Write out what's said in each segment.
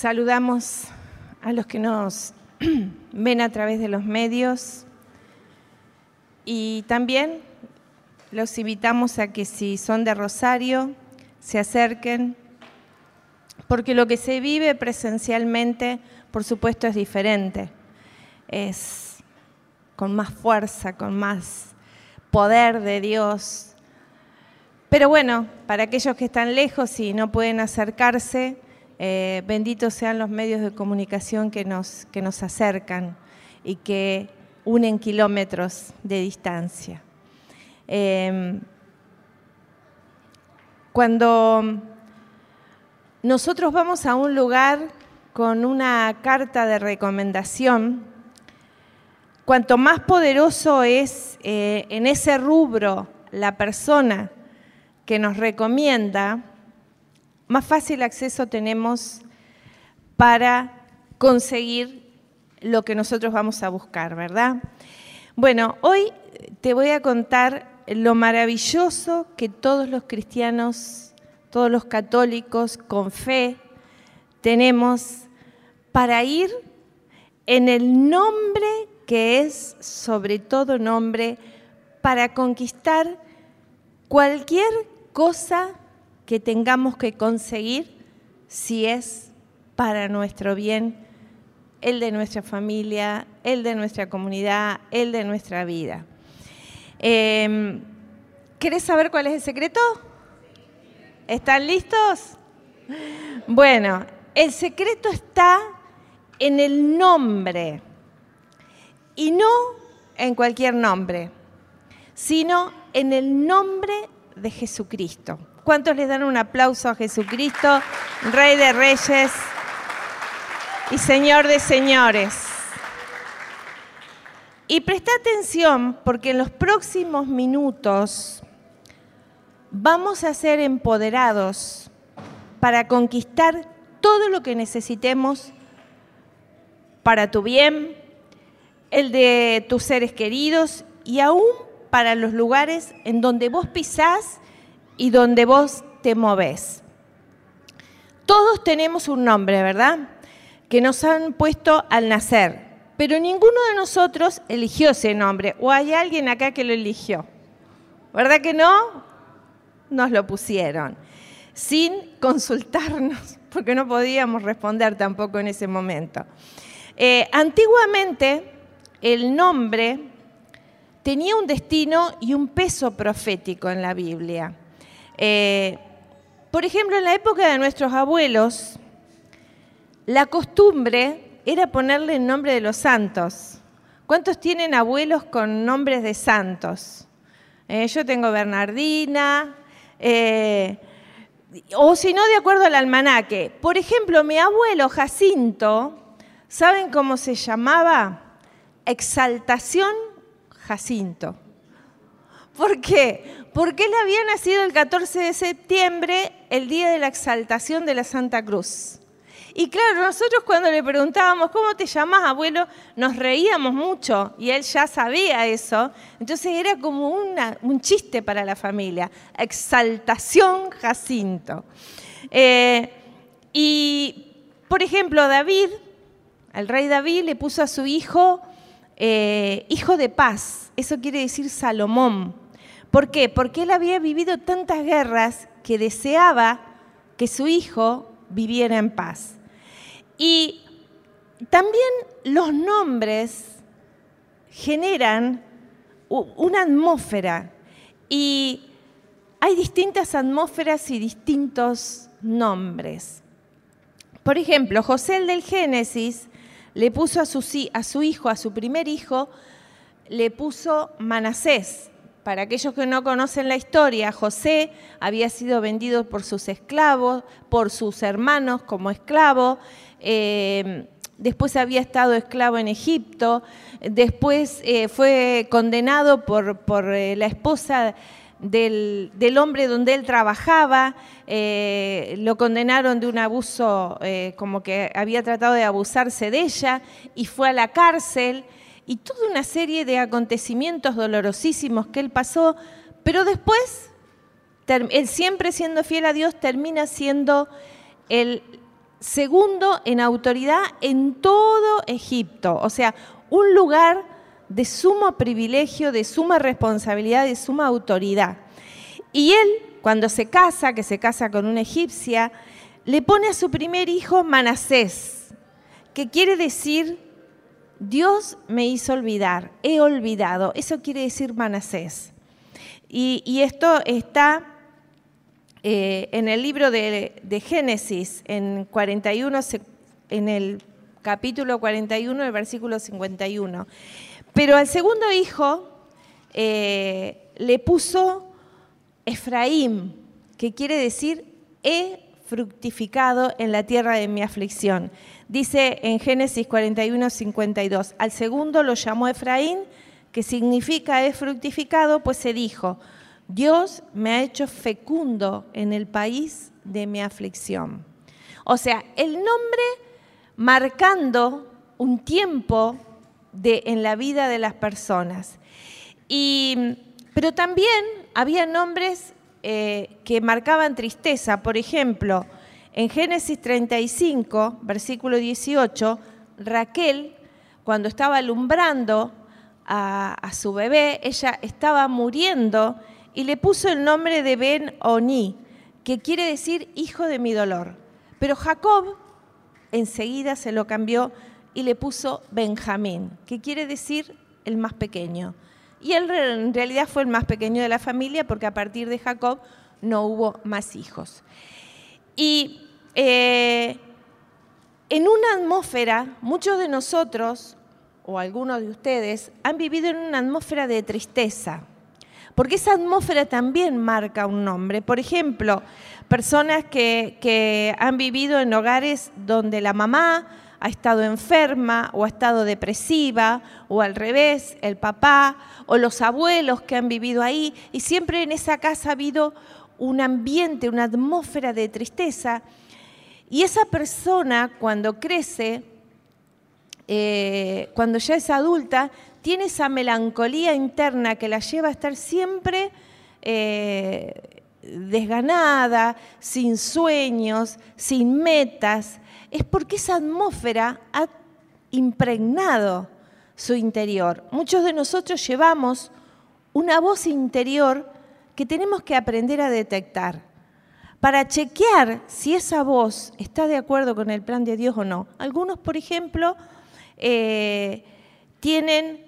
Saludamos a los que nos ven a través de los medios y también los invitamos a que si son de Rosario se acerquen, porque lo que se vive presencialmente, por supuesto, es diferente. Es con más fuerza, con más poder de Dios. Pero bueno, para aquellos que están lejos y no pueden acercarse, eh, benditos sean los medios de comunicación que nos, que nos acercan y que unen kilómetros de distancia. Em, cuando nosotros vamos a un lugar con una carta de recomendación, cuanto más poderoso es eh, en ese rubro la persona que nos recomienda, más fácil acceso tenemos para conseguir lo que nosotros vamos a buscar, ¿verdad? Bueno, hoy te voy a contar lo maravilloso que todos los cristianos, todos los católicos con fe tenemos para ir en el nombre que es sobre todo nombre para conquistar cualquier cosa que tengamos que conseguir si es para nuestro bien, el de nuestra familia, el de nuestra comunidad, el de nuestra vida. Eh, ¿Querés saber cuál es el secreto? ¿Están listos? Bueno, el secreto está en el nombre y no en cualquier nombre, sino en el nombre de Jesucristo. ¿Cuántos le dan un aplauso a Jesucristo, Rey de Reyes y Señor de Señores? Y presta atención porque en los próximos minutos vamos a ser empoderados para conquistar todo lo que necesitemos para tu bien, el de tus seres queridos y aún para los lugares en donde vos pisás y donde vos te movés. Todos tenemos un nombre, ¿verdad? Que nos han puesto al nacer, pero ninguno de nosotros eligió ese nombre, o hay alguien acá que lo eligió. ¿Verdad que no? Nos lo pusieron, sin consultarnos, porque no podíamos responder tampoco en ese momento. Eh, antiguamente, el nombre tenía un destino y un peso profético en la Biblia. Eh, por ejemplo, en la época de nuestros abuelos, la costumbre era ponerle el nombre de los santos. ¿Cuántos tienen abuelos con nombres de santos? Eh, yo tengo Bernardina, eh, o si no, de acuerdo al almanaque. Por ejemplo, mi abuelo Jacinto, ¿saben cómo se llamaba? Exaltación Jacinto. ¿Por qué? Porque él había nacido el 14 de septiembre, el día de la exaltación de la Santa Cruz. Y claro, nosotros cuando le preguntábamos, ¿cómo te llamas, abuelo? Nos reíamos mucho y él ya sabía eso. Entonces era como un chiste para la familia. Exaltación Jacinto. Eh, y, por ejemplo, David, el rey David le puso a su hijo eh, hijo de paz. Eso quiere decir Salomón. ¿Por qué? Porque él había vivido tantas guerras que deseaba que su hijo viviera en paz. Y también los nombres generan una atmósfera y hay distintas atmósferas y distintos nombres. Por ejemplo, José el del Génesis le puso a su, a su hijo, a su primer hijo, le puso Manasés, para aquellos que no conocen la historia, José había sido vendido por sus esclavos, por sus hermanos como esclavo. Eh, después había estado esclavo en Egipto. Después eh, fue condenado por, por eh, la esposa del, hombre donde él trabajaba. lo condenaron de un abuso, como que había tratado de abusarse de ella, y fue a la cárcel y toda una serie de acontecimientos dolorosísimos que él pasó, pero después, él siempre siendo fiel a Dios, termina siendo el segundo en autoridad en todo Egipto, o sea, un lugar de sumo privilegio, de suma responsabilidad, de suma autoridad. Y él, cuando se casa, que se casa con una egipcia, le pone a su primer hijo Manasés, que quiere decir Dios me hizo olvidar, he olvidado. Eso quiere decir Manasés. Y, esto está eh, en el libro de, Génesis, en, 41, en el capítulo 41, el versículo 51. Pero al segundo hijo eh, le puso Efraín, que quiere decir he fructificado en la tierra de mi aflicción. Dice en Génesis 41, 52, al segundo lo llamó Efraín, que significa he fructificado, pues se dijo, Dios me ha hecho fecundo en el país de mi aflicción. O sea, el nombre marcando un tiempo de, en la vida de las personas. pero también había nombres eh, que marcaban tristeza. Por ejemplo, en Génesis 35, versículo 18, Raquel, cuando estaba alumbrando a, su bebé, ella estaba muriendo y le puso el nombre de Ben Oni, que quiere decir hijo de mi dolor. Pero Jacob enseguida se lo cambió y le puso Benjamín, que quiere decir el más pequeño. Y él en realidad fue el más pequeño de la familia porque a partir de Jacob no hubo más hijos. Y eh, en una atmósfera, muchos de nosotros, o algunos de ustedes, han vivido en una atmósfera de tristeza, porque esa atmósfera también marca un nombre. Por ejemplo, personas que, que han vivido en hogares donde la mamá ha estado enferma o ha estado depresiva, o al revés, el papá o los abuelos que han vivido ahí, y siempre en esa casa ha habido un ambiente, una atmósfera de tristeza. Y esa persona cuando crece, eh, cuando ya es adulta, tiene esa melancolía interna que la lleva a estar siempre eh, desganada, sin sueños, sin metas, es porque esa atmósfera ha impregnado su interior. Muchos de nosotros llevamos una voz interior que tenemos que aprender a detectar para chequear si esa voz está de acuerdo con el plan de Dios o no. Algunos, por ejemplo, eh, tienen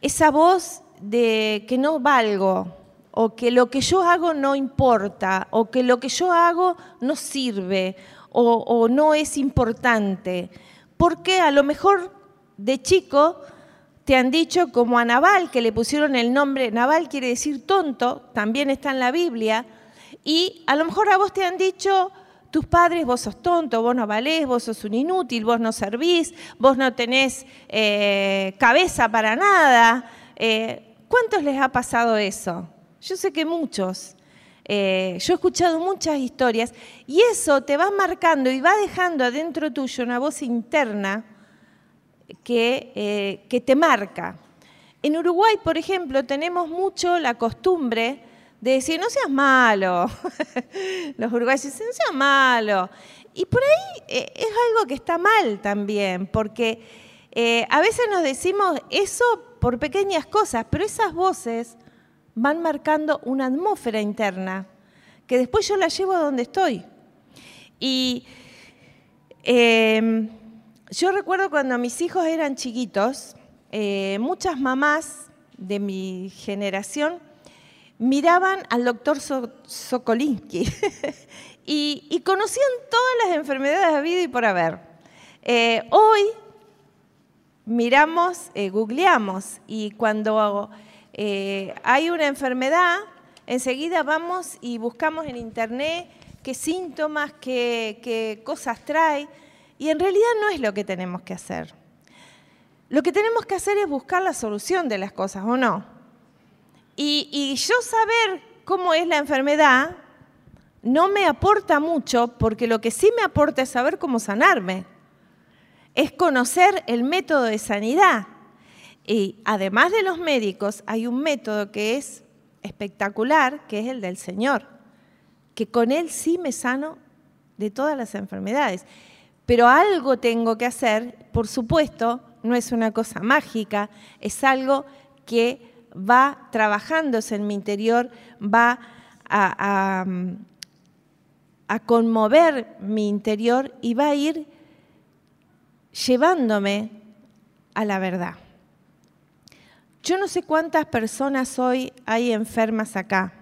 esa voz de que no valgo, o que lo que yo hago no importa, o que lo que yo hago no sirve, o, no es importante. Porque a lo mejor de chico te han dicho como a Naval, que le pusieron el nombre, Naval quiere decir tonto, también está en la Biblia, y a lo mejor a vos te han dicho, tus padres, vos sos tonto, vos no valés, vos sos un inútil, vos no servís, vos no tenés eh, cabeza para nada. Eh, ¿Cuántos les ha pasado eso? Yo sé que muchos. Eh, yo he escuchado muchas historias y eso te va marcando y va dejando adentro tuyo una voz interna que, que te marca. En Uruguay, por ejemplo, tenemos mucho la costumbre de decir, no seas malo. Los uruguayos dicen, no seas malo. Y por ahí eh, es algo que está mal también, porque a veces nos decimos eso por pequeñas cosas, pero esas voces van marcando una atmósfera interna que después yo la llevo a donde estoy. Y em, yo recuerdo cuando mis hijos eran chiquitos, eh, muchas mamás de mi generación miraban al doctor Sokolinsky y, conocían todas las enfermedades de vida y por haber. Eh, hoy miramos, eh, googleamos y cuando eh, hay una enfermedad, enseguida vamos y buscamos en internet qué síntomas, qué, cosas trae, y en realidad no es lo que tenemos que hacer. Lo que tenemos que hacer es buscar la solución de las cosas, ¿o no? Y, yo saber cómo es la enfermedad no me aporta mucho, porque lo que sí me aporta es saber cómo sanarme. Es conocer el método de sanidad. Y además de los médicos, hay un método que es espectacular, que es el del Señor, que con Él sí me sano de todas las enfermedades. Pero algo tengo que hacer, por supuesto, no es una cosa mágica, es algo que va trabajándose en mi interior, va a, conmover mi interior y va a ir llevándome a la verdad. Yo no sé cuántas personas hoy hay enfermas acá.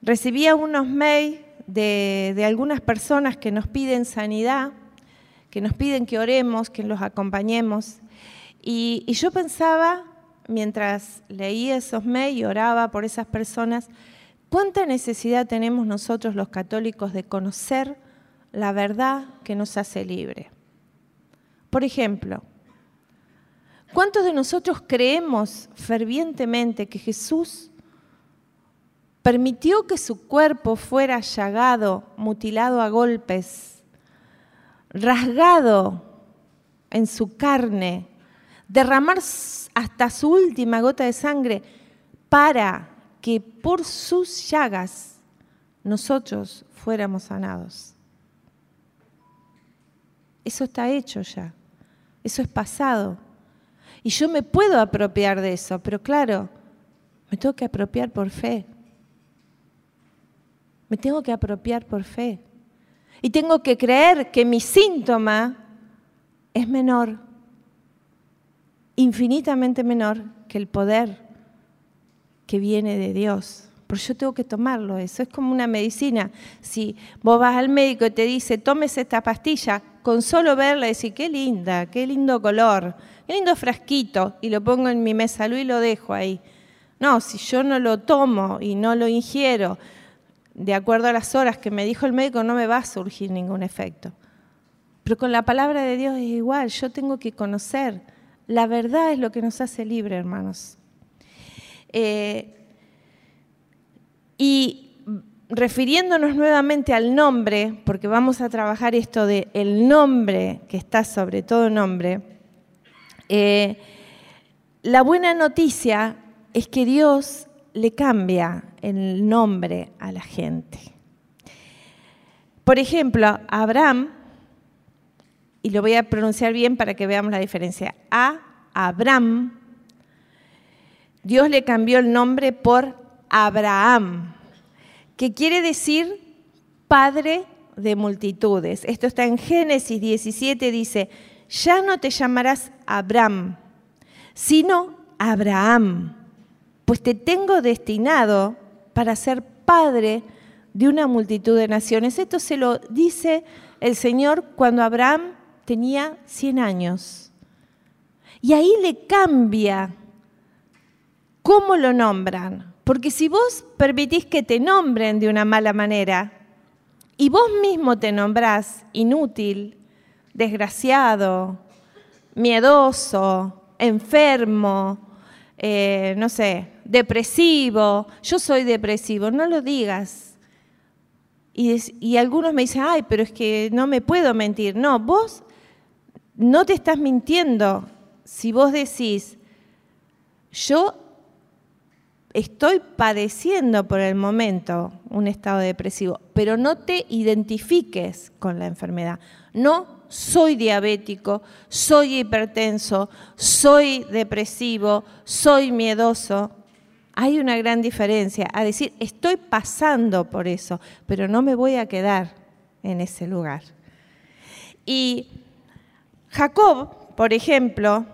Recibía unos mails de, algunas personas que nos piden sanidad, que nos piden que oremos, que los acompañemos. Y yo pensaba, mientras leía esos mails y oraba por esas personas, cuánta necesidad tenemos nosotros los católicos de conocer la verdad que nos hace libre. Por ejemplo, ¿cuántos de nosotros creemos fervientemente que Jesús permitió que su cuerpo fuera llagado, mutilado a golpes, rasgado en su carne, derramar hasta su última gota de sangre para que por sus llagas nosotros fuéramos sanados. Eso está hecho ya, eso es pasado. Y yo me puedo apropiar de eso, pero claro, me tengo que apropiar por fe. Me tengo que apropiar por fe. Y tengo que creer que mi síntoma es menor, infinitamente menor que el poder que viene de Dios. Pero yo tengo que tomarlo, eso es como una medicina. Si vos vas al médico y te dice, tomes esta pastilla, con solo verla decir, qué linda, qué lindo color, qué lindo frasquito, y lo pongo en mi mesa y lo dejo ahí. No, si yo no lo tomo y no lo ingiero, de acuerdo a las horas que me dijo el médico, no me va a surgir ningún efecto. Pero con la palabra de Dios es igual, yo tengo que conocer. La verdad es lo que nos hace libre, hermanos. Eh, y refiriéndonos nuevamente al nombre, porque vamos a trabajar esto de el nombre que está sobre todo nombre, eh, la buena noticia es que Dios le cambia el nombre a la gente. Por ejemplo, Abraham, y lo voy a pronunciar bien para que veamos la diferencia, a Abraham, Dios le cambió el nombre por Abraham, que quiere decir padre de multitudes. Esto está en Génesis 17, dice, ya no te llamarás Abraham, sino Abraham pues te tengo destinado para ser padre de una multitud de naciones. Esto se lo dice el Señor cuando Abraham tenía 100 años. Y ahí le cambia cómo lo nombran. Porque si vos permitís que te nombren de una mala manera y vos mismo te nombrás inútil, desgraciado, miedoso, enfermo, eh, no sé, depresivo, yo soy depresivo, no lo digas. Y, algunos me dicen, ay, pero es que no me puedo mentir. No, vos no te estás mintiendo si vos decís, yo estoy padeciendo por el momento un estado depresivo, pero no te identifiques con la enfermedad. No soy diabético, soy hipertenso, soy depresivo, soy miedoso. Hay una gran diferencia a decir, estoy pasando por eso, pero no me voy a quedar en ese lugar. Y Jacob, por ejemplo,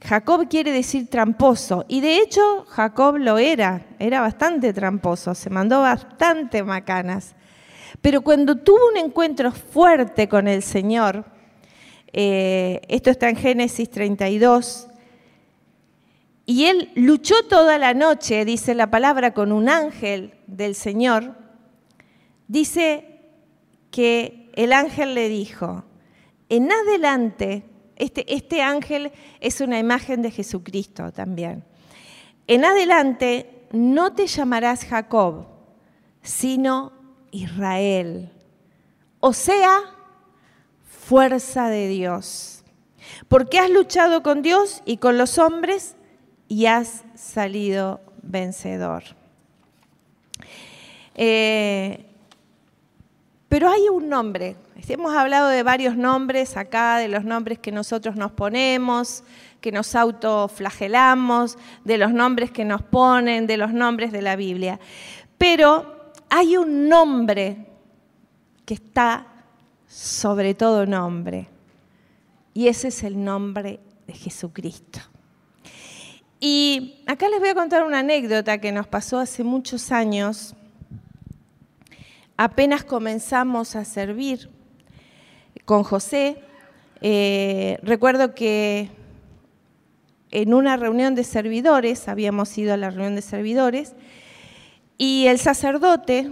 Jacob quiere decir tramposo, y de hecho Jacob lo era, era bastante tramposo, se mandó bastante macanas. Pero cuando tuvo un encuentro fuerte con el Señor, eh, esto está en Génesis 32, y él luchó toda la noche, dice la palabra, con un ángel del Señor, dice que el ángel le dijo, en adelante, este, este ángel es una imagen de Jesucristo también, en adelante no te llamarás Jacob, sino Israel. O sea, fuerza de Dios. Porque has luchado con Dios y con los hombres y has salido vencedor. Eh, Pero hay un nombre. Hemos hablado de varios nombres acá, de los nombres que nosotros nos ponemos, que nos autoflagelamos, de los nombres que nos ponen, de los nombres de la Biblia. Pero hay un nombre que está sobre todo nombre. Y ese es el nombre de Jesucristo. Y acá les voy a contar una anécdota que nos pasó hace muchos años. Apenas comenzamos a servir con José, eh, recuerdo que en una reunión de servidores, habíamos ido a la reunión de servidores, y el sacerdote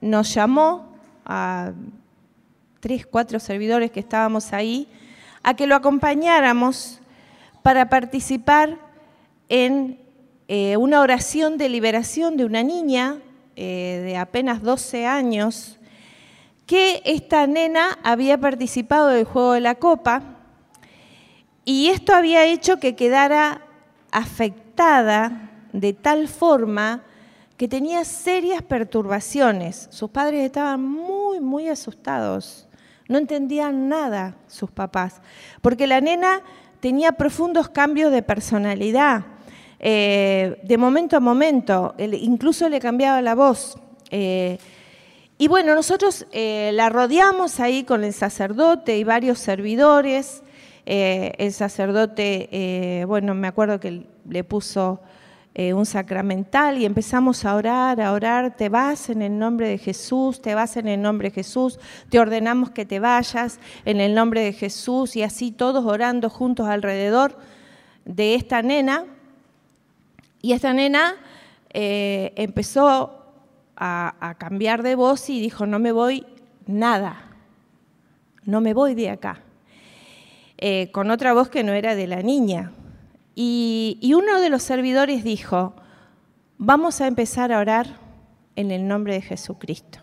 nos llamó a tres, cuatro servidores que estábamos ahí, a que lo acompañáramos para participar en eh, una oración de liberación de una niña eh, de apenas 12 años, que esta nena había participado del juego de la copa y esto había hecho que quedara afectada de tal forma que tenía serias perturbaciones. Sus padres estaban muy, muy asustados. No entendían nada sus papás, porque la nena tenía profundos cambios de personalidad. Eh, de momento a momento, incluso le cambiaba la voz. Eh, y bueno, nosotros eh, la rodeamos ahí con el sacerdote y varios servidores. el sacerdote, bueno, me acuerdo que le puso un sacramental y empezamos a orar, a orar, te vas en el nombre de Jesús, te vas en el nombre de Jesús, te ordenamos que te vayas en el nombre de Jesús y así todos orando juntos alrededor de esta nena. Y esta nena eh, empezó a, cambiar de voz y dijo, no me voy nada, no me voy de acá. Eh, con otra voz que no era de la niña. Y, y uno de los servidores dijo, vamos a empezar a orar en el nombre de Jesucristo.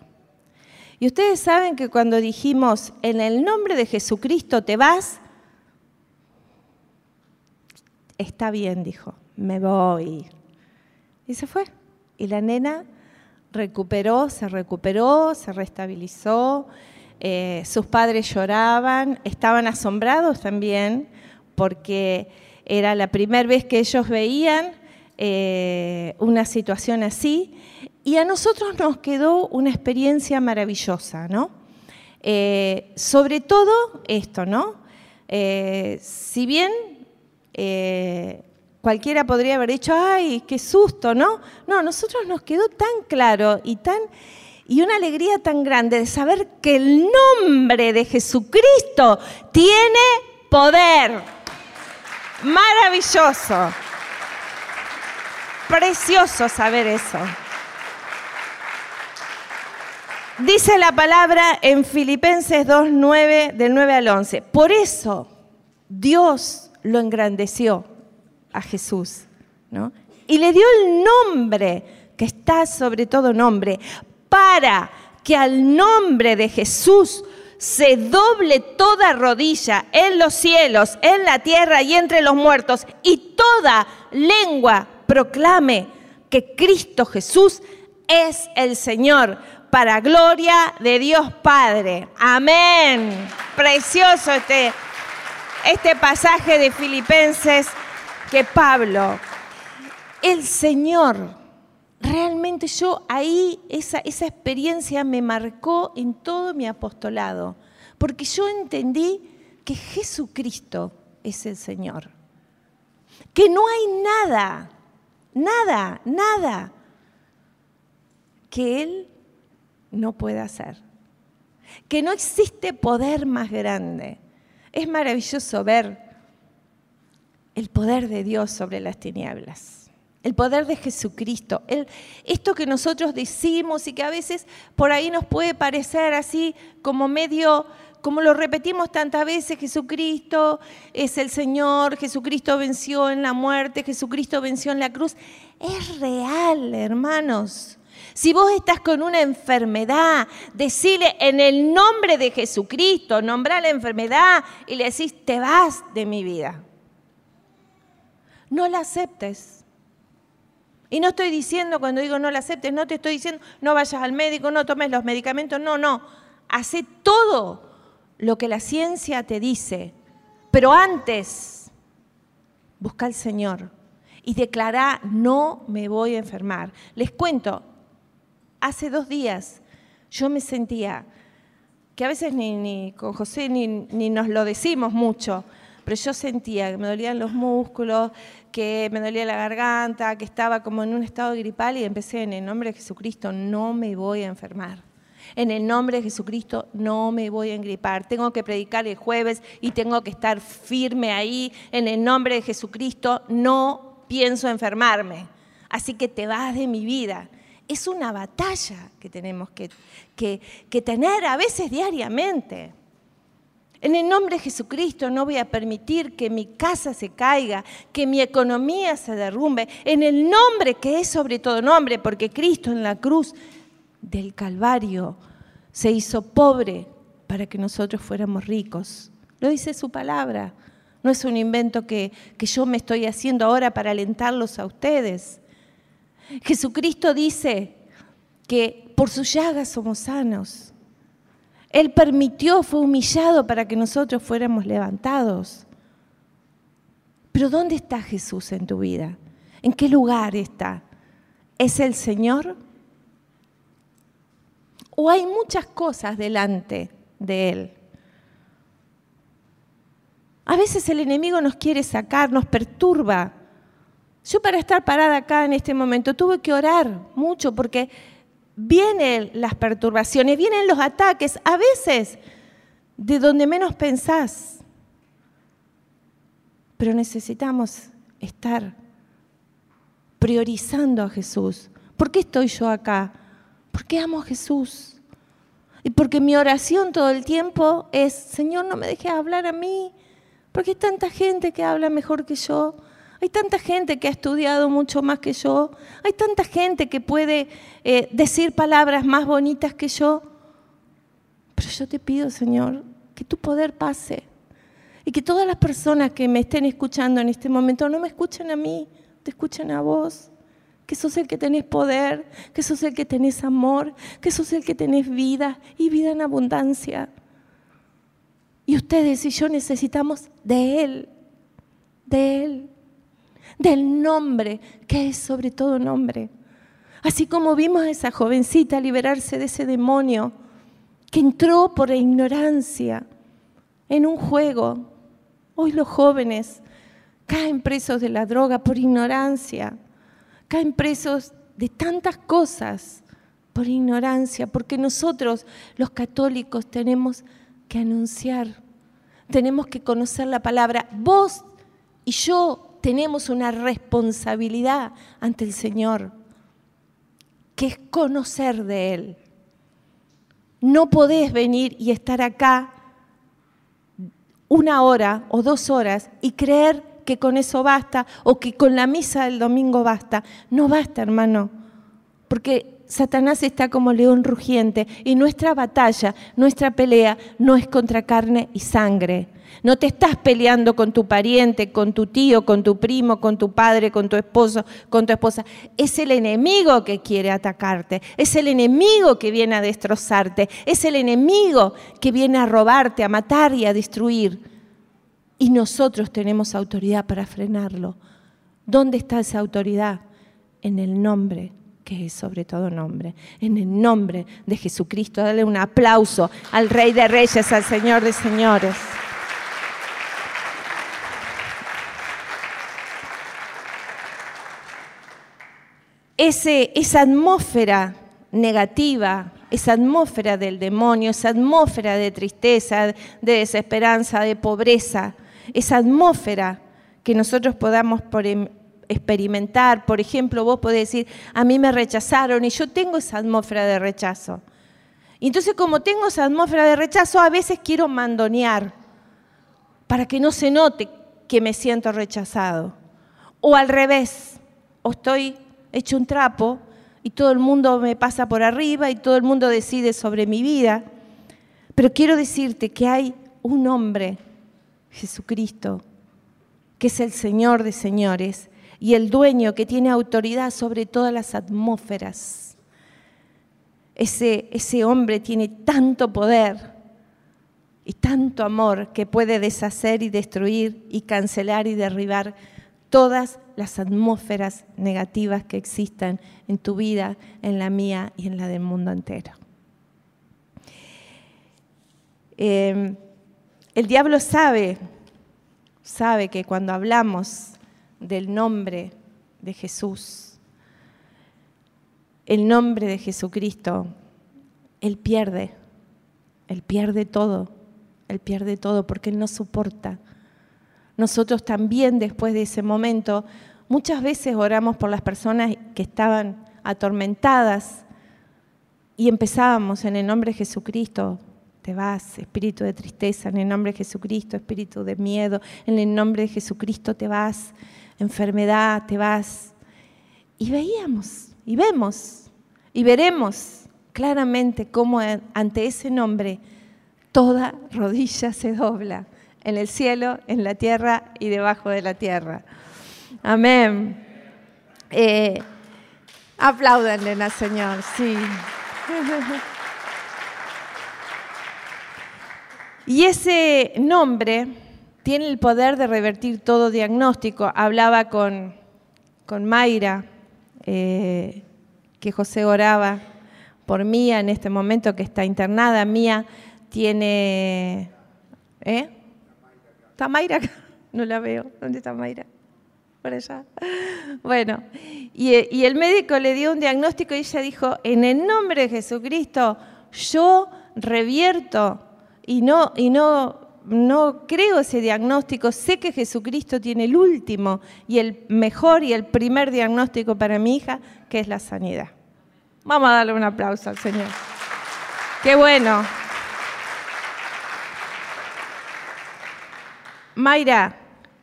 Y ustedes saben que cuando dijimos, en el nombre de Jesucristo te vas, está bien, dijo me voy. Y se fue. Y la nena recuperó, se recuperó, se restabilizó. Eh, sus padres lloraban, estaban asombrados también porque era la primera vez que ellos veían eh, una situación así. Y a nosotros nos quedó una experiencia maravillosa, ¿no? Eh, sobre todo esto, ¿no? si bien Cualquiera podría haber dicho, ay, qué susto, ¿no? No, nosotros nos quedó tan claro y tan y una alegría tan grande de saber que el nombre de Jesucristo tiene poder. Maravilloso. Precioso saber eso. Dice la palabra en Filipenses 2.9, del 9 al 11. Por eso Dios lo engrandeció a Jesús, ¿no? Y le dio el nombre, que está sobre todo nombre, para que al nombre de Jesús se doble toda rodilla en los cielos, en la tierra y entre los muertos, y toda lengua proclame que Cristo Jesús es el Señor, para gloria de Dios Padre. Amén. Precioso este, este pasaje de Filipenses que Pablo, el Señor, realmente yo ahí, esa, esa experiencia me marcó en todo mi apostolado, porque yo entendí que Jesucristo es el Señor, que no hay nada, nada, nada que Él no pueda hacer, que no existe poder más grande. Es maravilloso ver el poder de Dios sobre las tinieblas, el poder de Jesucristo, esto que nosotros decimos y que a veces por ahí nos puede parecer así como medio, como lo repetimos tantas veces, Jesucristo es el Señor, Jesucristo venció en la muerte, Jesucristo venció en la cruz, es real, hermanos. Si vos estás con una enfermedad, decile en el nombre de Jesucristo, nombra la enfermedad y le decís, te vas de mi vida no la aceptes. Y no estoy diciendo, cuando digo no la aceptes, no te estoy diciendo no vayas al médico, no tomes los medicamentos, no, no. hace todo lo que la ciencia te dice, pero antes busca al Señor y declara, no me voy a enfermar. Les cuento, hace dos días yo me sentía, que a veces ni, con José ni, ni nos lo decimos mucho, pero yo sentía que me dolían los músculos, que me dolía la garganta, que estaba como en un estado gripal y empecé en el nombre de Jesucristo, no me voy a enfermar. En el nombre de Jesucristo no me voy a engripar. Tengo que predicar el jueves y tengo que estar firme ahí. En el nombre de Jesucristo no pienso enfermarme. Así que te vas de mi vida. Es una batalla que tenemos que, que tener a veces diariamente. En el nombre de Jesucristo no voy a permitir que mi casa se caiga, que mi economía se derrumbe. En el nombre que es sobre todo nombre, porque Cristo en la cruz del Calvario se hizo pobre para que nosotros fuéramos ricos. Lo dice su palabra. No es un invento que, que yo me estoy haciendo ahora para alentarlos a ustedes. Jesucristo dice que por sus llagas somos sanos. Él permitió, fue humillado para que nosotros fuéramos levantados. Pero ¿dónde está Jesús en tu vida? ¿En qué lugar está? ¿Es el Señor? ¿O hay muchas cosas delante de Él? A veces el enemigo nos quiere sacar, nos perturba. Yo para estar parada acá en este momento tuve que orar mucho porque vienen las perturbaciones, vienen los ataques, a veces de donde menos pensás. Pero necesitamos estar priorizando a Jesús. ¿Por qué estoy yo acá? Porque amo a Jesús. Y porque mi oración todo el tiempo es, Señor, no me dejes hablar a mí, porque hay tanta gente que habla mejor que yo. Hay tanta gente que ha estudiado mucho más que yo. Hay tanta gente que puede eh, decir palabras más bonitas que yo. Pero yo te pido, Señor, que tu poder pase. Y que todas las personas que me estén escuchando en este momento no me escuchen a mí, te escuchen a vos. Que sos el que tenés poder, que sos el que tenés amor, que sos el que tenés vida y vida en abundancia. Y ustedes y yo necesitamos de Él, de Él del nombre, que es sobre todo nombre. Así como vimos a esa jovencita liberarse de ese demonio que entró por ignorancia en un juego. Hoy los jóvenes caen presos de la droga por ignorancia, caen presos de tantas cosas por ignorancia, porque nosotros los católicos tenemos que anunciar, tenemos que conocer la palabra. Vos y yo tenemos una responsabilidad ante el Señor, que es conocer de Él. No podés venir y estar acá una hora o dos horas y creer que con eso basta o que con la misa del domingo basta. No basta, hermano, porque Satanás está como león rugiente y nuestra batalla, nuestra pelea no es contra carne y sangre no te estás peleando con tu pariente, con tu tío, con tu primo, con tu padre, con tu esposo, con tu esposa. Es el enemigo que quiere atacarte. Es el enemigo que viene a destrozarte. Es el enemigo que viene a robarte, a matar y a destruir. Y nosotros tenemos autoridad para frenarlo. ¿Dónde está esa autoridad? En el nombre que es sobre todo nombre. En el nombre de Jesucristo, dale un aplauso al Rey de Reyes, al Señor de Señores. esa atmósfera negativa, esa atmósfera del demonio, esa atmósfera de tristeza, de desesperanza, de pobreza, esa atmósfera que nosotros podamos em, experimentar. Por ejemplo, vos podés decir, a mí me rechazaron y yo tengo esa atmósfera de rechazo. Y entonces como tengo esa atmósfera de rechazo, a veces quiero mandonear para que no se note que me siento rechazado. O al revés, o estoy hecho un trapo y todo el mundo me pasa por arriba y todo el mundo decide sobre mi vida. Pero quiero decirte que hay un hombre, Jesucristo, que es el Señor de señores y el dueño que tiene autoridad sobre todas las atmósferas. ese, ese hombre tiene tanto poder y tanto amor que puede deshacer y destruir y cancelar y derribar todas las atmósferas negativas que existan en tu vida, en la mía y en la del mundo entero. Eh, el diablo sabe, sabe que cuando hablamos del nombre de Jesús, el nombre de Jesucristo, Él pierde, Él pierde todo, Él pierde todo porque Él no soporta. Nosotros también después de ese momento, muchas veces oramos por las personas que estaban atormentadas y empezábamos en el nombre de Jesucristo, te vas, espíritu de tristeza, en el nombre de Jesucristo, espíritu de miedo, en el nombre de Jesucristo te vas, enfermedad, te vas. Y veíamos, y vemos, y veremos claramente cómo ante ese nombre toda rodilla se dobla, en el cielo, en la tierra y debajo de la tierra. Amén. Eh, apláudanle al Señor, sí. Y ese nombre tiene el poder de revertir todo diagnóstico. Hablaba con, con Mayra, eh, que José oraba por Mía en este momento, que está internada. Mía tiene... ¿Eh? ¿Está Mayra acá? No la veo. ¿Dónde está Mayra? Por allá. Bueno, y, y el médico le dio un diagnóstico y ella dijo, en el nombre de Jesucristo, yo revierto y no, y no, no creo ese diagnóstico, sé que Jesucristo tiene el último y el mejor y el primer diagnóstico para mi hija, que es la sanidad. Vamos a darle un aplauso al Señor. Qué bueno. Mayra,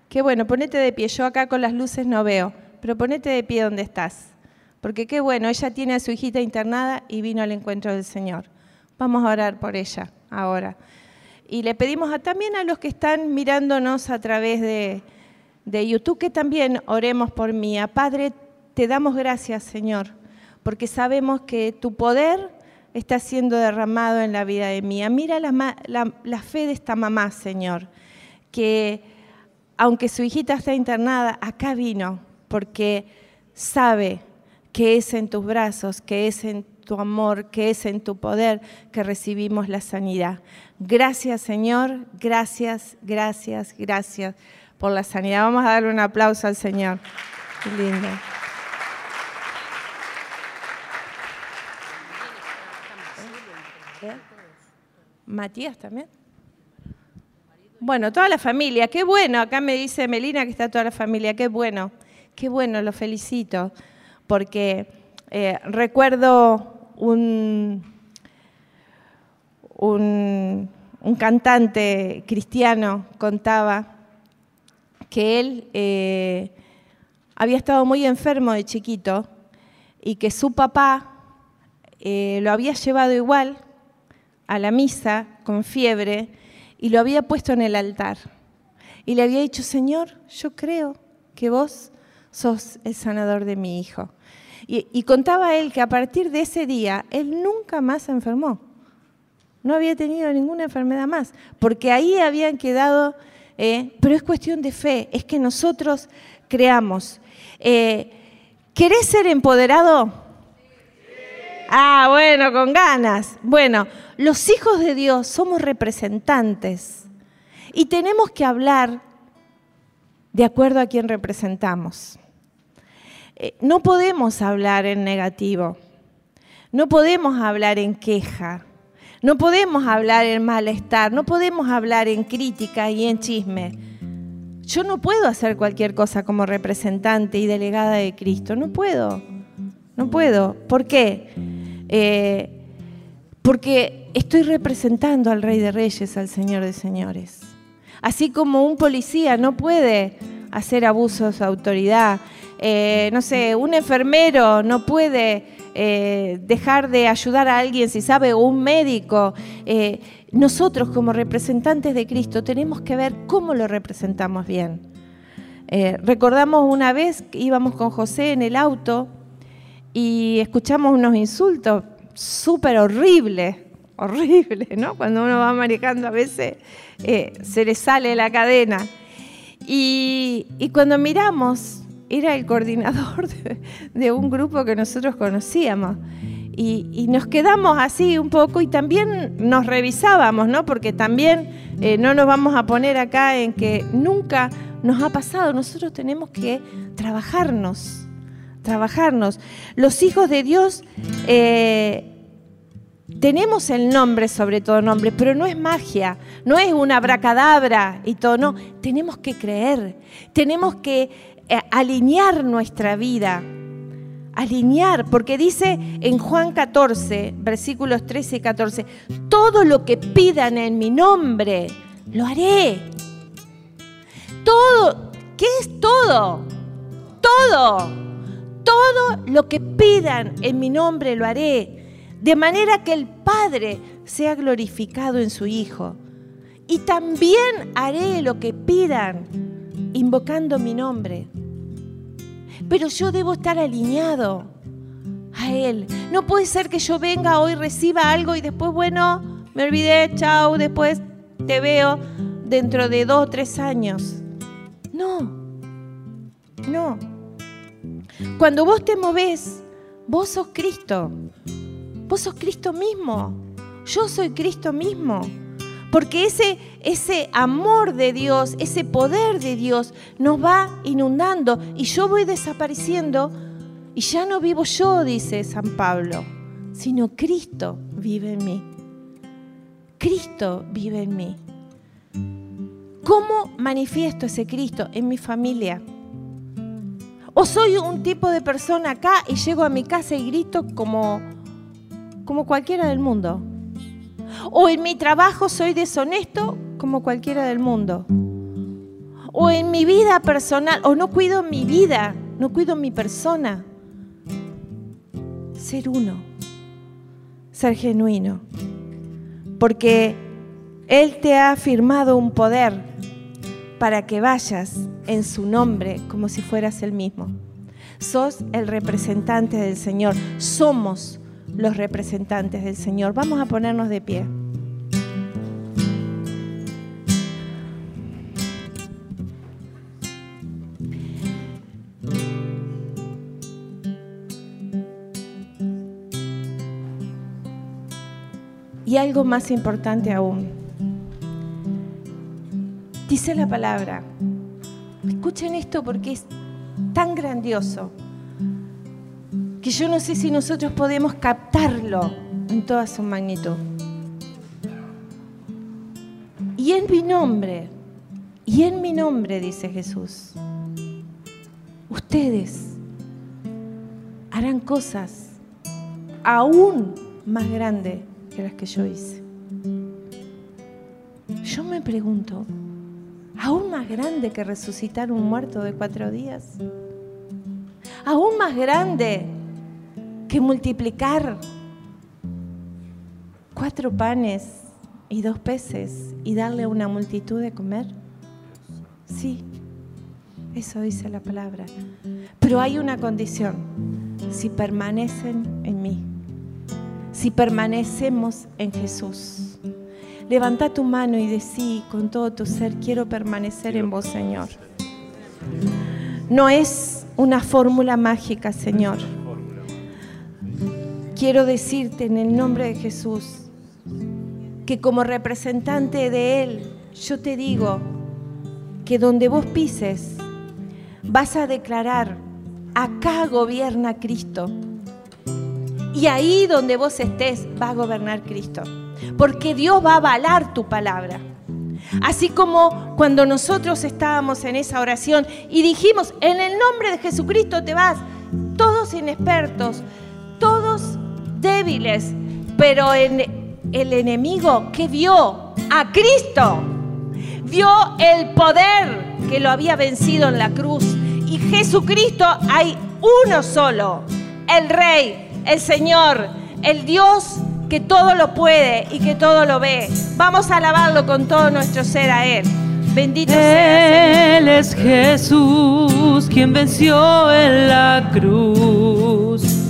qué bueno, ponete de pie. Yo acá con las luces no veo, pero ponete de pie donde estás. Porque qué bueno, ella tiene a su hijita internada y vino al encuentro del Señor. Vamos a orar por ella ahora. Y le pedimos también a los que están mirándonos a través de, de YouTube que también oremos por mí. Padre, te damos gracias, Señor, porque sabemos que tu poder está siendo derramado en la vida de Mía. Mira la, la, fe de esta mamá, Señor, que aunque su hijita está internada, acá vino porque sabe que es en tus brazos, que es en tu amor, que es en tu poder que recibimos la sanidad. Gracias Señor, gracias, gracias, gracias por la sanidad. Vamos a darle un aplauso al Señor. Qué lindo. Matías también. Bueno, toda la familia, qué bueno. Acá me dice Melina que está toda la familia, qué bueno, qué bueno, lo felicito, porque eh, recuerdo un, un, cantante cristiano contaba que él eh, había estado muy enfermo de chiquito y que su papá eh, lo había llevado igual a la misa con fiebre y lo había puesto en el altar. Y le había dicho, Señor, yo creo que vos sos el sanador de mi hijo. Y, contaba él que a partir de ese día, él nunca más se enfermó. No había tenido ninguna enfermedad más, porque ahí habían quedado, eh, pero es cuestión de fe, es que nosotros creamos. Eh, ¿Querés ser empoderado? Ah, bueno, con ganas. Bueno, los hijos de Dios somos representantes y tenemos que hablar de acuerdo a quien representamos. Eh, no podemos hablar en negativo, no podemos hablar en queja, no podemos hablar en malestar, no podemos hablar en crítica y en chisme. Yo no puedo hacer cualquier cosa como representante y delegada de Cristo, no puedo, no puedo. ¿Por qué? Eh, porque estoy representando al Rey de Reyes, al Señor de Señores. Así como un policía no puede hacer abusos de autoridad, eh, no sé, un enfermero no puede eh, dejar de ayudar a alguien si sabe, o un médico. Eh, nosotros como representantes de Cristo tenemos que ver cómo lo representamos bien. recordamos una vez que íbamos con José en el auto y escuchamos unos insultos. súper horrible, horrible, ¿no? Cuando uno va manejando a veces se le sale la cadena. Y, cuando miramos, era el coordinador de, un grupo que nosotros conocíamos. Y, nos quedamos así un poco y también nos revisábamos, ¿no? Porque también eh, no nos vamos a poner acá en que nunca nos ha pasado. Nosotros tenemos que trabajarnos, trabajarnos. Los hijos de Dios eh, tenemos el nombre sobre todo nombre, pero no es magia, no es una abracadabra y todo, no. Tenemos que creer, tenemos que alinear nuestra vida, alinear, porque dice en Juan 14, versículos 13 y 14, todo lo que pidan en mi nombre, lo haré. Todo, ¿qué es todo? Todo, todo lo que pidan en mi nombre, lo haré de manera que el Padre sea glorificado en su Hijo. Y también haré lo que pidan, invocando mi nombre. Pero yo debo estar alineado a Él. No puede ser que yo venga hoy, reciba algo y después, bueno, me olvidé, chao, después te veo dentro de dos o tres años. No, no. Cuando vos te movés, vos sos Cristo. Vos sos Cristo mismo. Yo soy Cristo mismo. Porque ese, ese amor de Dios, ese poder de Dios nos va inundando y yo voy desapareciendo y ya no vivo yo, dice San Pablo, sino Cristo vive en mí. Cristo vive en mí. ¿Cómo manifiesto ese Cristo en mi familia? ¿O soy un tipo de persona acá y llego a mi casa y grito como como cualquiera del mundo. O en mi trabajo soy deshonesto como cualquiera del mundo. O en mi vida personal, o no cuido mi vida, no cuido mi persona. Ser uno, ser genuino. Porque Él te ha firmado un poder para que vayas en su nombre como si fueras el mismo. Sos el representante del Señor. Somos los representantes del Señor. Vamos a ponernos de pie. Y algo más importante aún. Dice la palabra. Escuchen esto porque es tan grandioso que yo no sé si nosotros podemos captarlo en toda su magnitud. Y en mi nombre, y en mi nombre, dice Jesús, ustedes harán cosas aún más grandes que las que yo hice. Yo me pregunto, ¿aún más grande que resucitar un muerto de cuatro días? ¿Aún más grande que multiplicar cuatro panes y dos peces y darle a una multitud de comer? Sí, eso dice la palabra. Pero hay una condición, si permanecen en mí, si permanecemos en Jesús. Levanta tu mano y decí con todo tu ser, quiero permanecer en vos, Señor. No es una fórmula mágica, Señor quiero decirte en el nombre de Jesús que como representante de Él, yo te digo que donde vos pises, vas a declarar, acá gobierna Cristo. Y ahí donde vos estés, va a gobernar Cristo. Porque Dios va a avalar tu palabra. Así como cuando nosotros estábamos en esa oración y dijimos, en el nombre de Jesucristo te vas, todos inexpertos, débiles, pero en el enemigo que vio a Cristo, vio el poder que lo había vencido en la cruz. Y Jesucristo hay uno solo, el Rey, el Señor, el Dios que todo lo puede y que todo lo ve. Vamos a alabarlo con todo nuestro ser a Él. Bendito sea. Él es Jesús quien venció en la cruz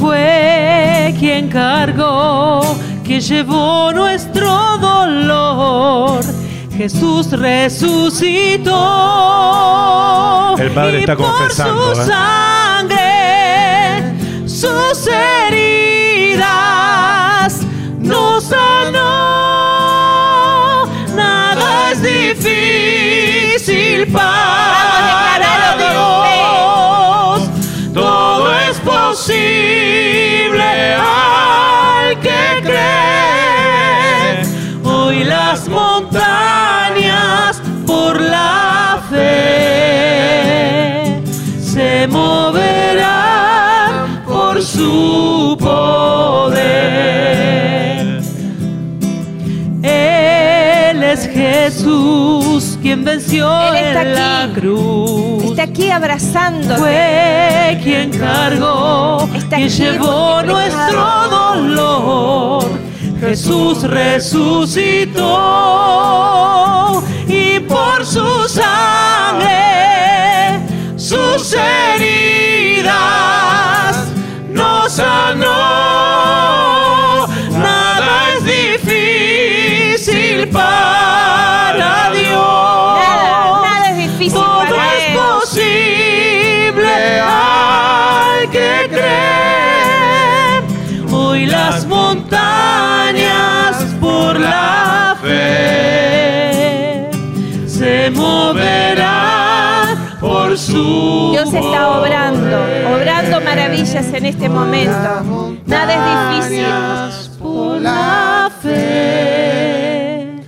fue quien cargó, que llevó nuestro dolor. Jesús resucitó. El Padre y está por confesando, Su ¿eh? sangre, sus heridas nos sanó. Nada es difícil para quien venció Él está en la aquí. cruz. Está aquí abrazándote. Fue quien cargó, Está quien llevó nuestro dolor. Jesús resucitó y por su sangre, sus heridas nos sanó. Nada es difícil para Dios está obrando, obrando maravillas en este momento. Nada es difícil. por la fe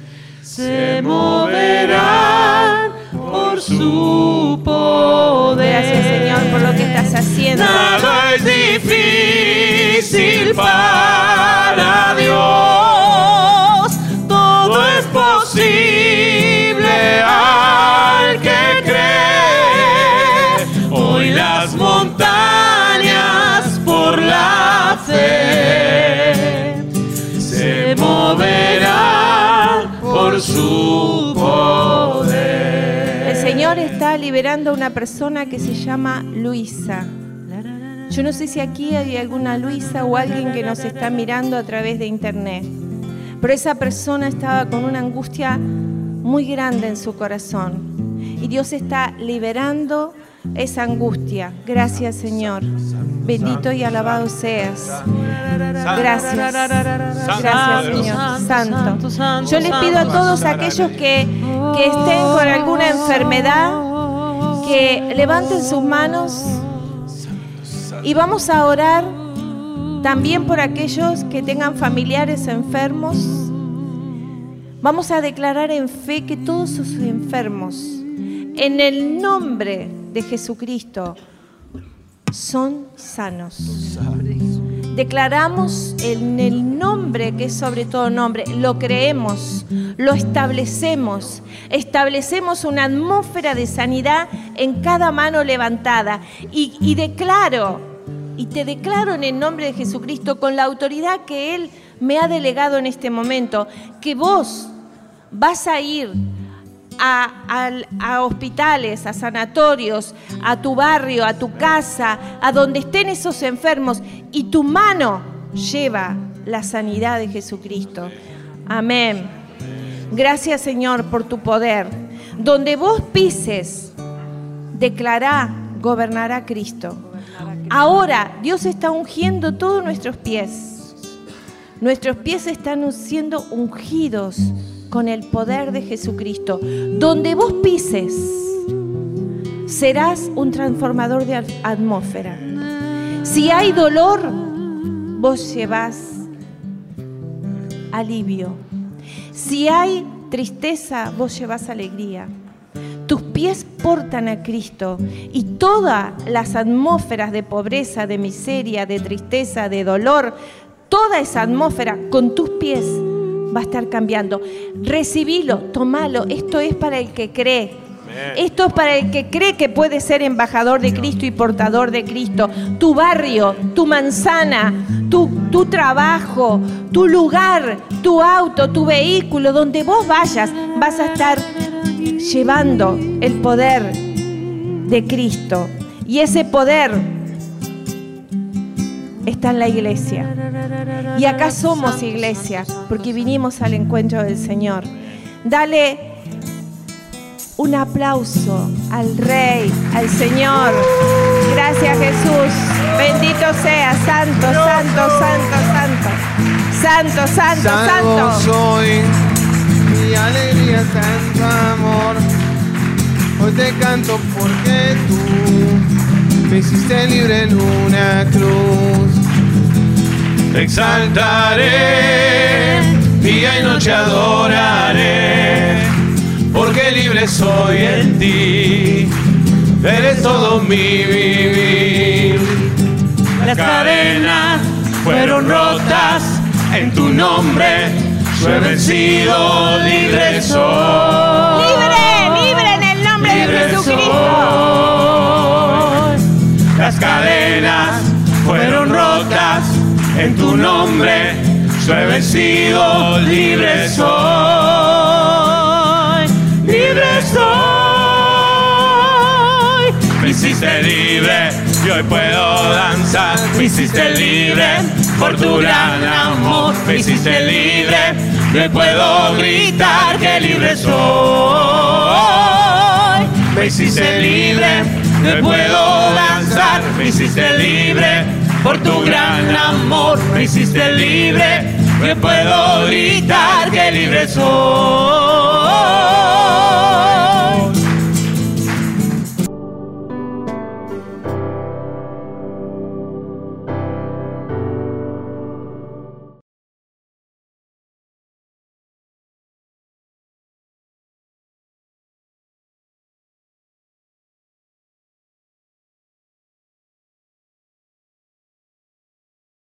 se moverán por su poder. Gracias Señor por lo que estás haciendo. Nada es difícil para por su poder. El Señor está liberando a una persona que se llama Luisa. Yo no sé si aquí hay alguna Luisa o alguien que nos está mirando a través de internet, pero esa persona estaba con una angustia muy grande en su corazón y Dios está liberando esa angustia. Gracias Señor. Bendito y alabado seas. Gracias. Gracias Señor. Santo. Yo les pido a todos aquellos que, que estén con alguna enfermedad, que levanten sus manos y vamos a orar también por aquellos que tengan familiares enfermos. Vamos a declarar en fe que todos sus enfermos, en el nombre de Jesucristo, son sanos. Declaramos en el nombre que es sobre todo nombre, lo creemos, lo establecemos, establecemos una atmósfera de sanidad en cada mano levantada. Y, y declaro, y te declaro en el nombre de Jesucristo, con la autoridad que Él me ha delegado en este momento, que vos vas a ir a, al- a hospitales, a sanatorios, a tu barrio, a tu casa, a donde estén esos enfermos, y tu mano lleva la sanidad de Jesucristo. Amén. Gracias Señor por tu poder. Donde vos pises, declará, gobernará Cristo. Ahora Dios está ungiendo todos nuestros pies. Nuestros pies están siendo ungidos con el poder de Jesucristo. Donde vos pises, serás un transformador de at- atmósfera. Si hay dolor, vos llevas alivio. Si hay tristeza, vos llevas alegría. Tus pies portan a Cristo y todas las atmósferas de pobreza, de miseria, de tristeza, de dolor, toda esa atmósfera con tus pies va a estar cambiando. Recibilo, tomalo. Esto es para el que cree. Esto es para el que cree que puede ser embajador de Cristo y portador de Cristo. Tu barrio, tu manzana, tu, tu trabajo, tu lugar, tu auto, tu vehículo, donde vos vayas, vas a estar llevando el poder de Cristo. Y ese poder está en la iglesia. Y acá somos iglesia, porque vinimos al encuentro del Señor. Dale un aplauso al Rey, al Señor. Gracias Jesús. Bendito sea, santo, santo, santo, santo. Santo, santo, santo. soy, mi alegría tanto amor. Hoy te canto porque tú me hiciste libre en una cruz. Te exaltaré, día y noche adoraré, porque libre soy en ti, eres todo mi vivir. Las cadenas fueron rotas en tu nombre, yo he vencido, libre soy. Libre, libre en el nombre de Jesucristo. Cadenas fueron rotas en tu nombre. Yo he vencido, libre soy. Libre soy. Me hiciste libre y hoy puedo danzar. Me hiciste libre por tu gran amor. Me hiciste libre y hoy puedo gritar que libre soy. Me hiciste libre, me puedo lanzar, me hiciste libre por tu gran amor, me hiciste libre, me puedo gritar que libre soy.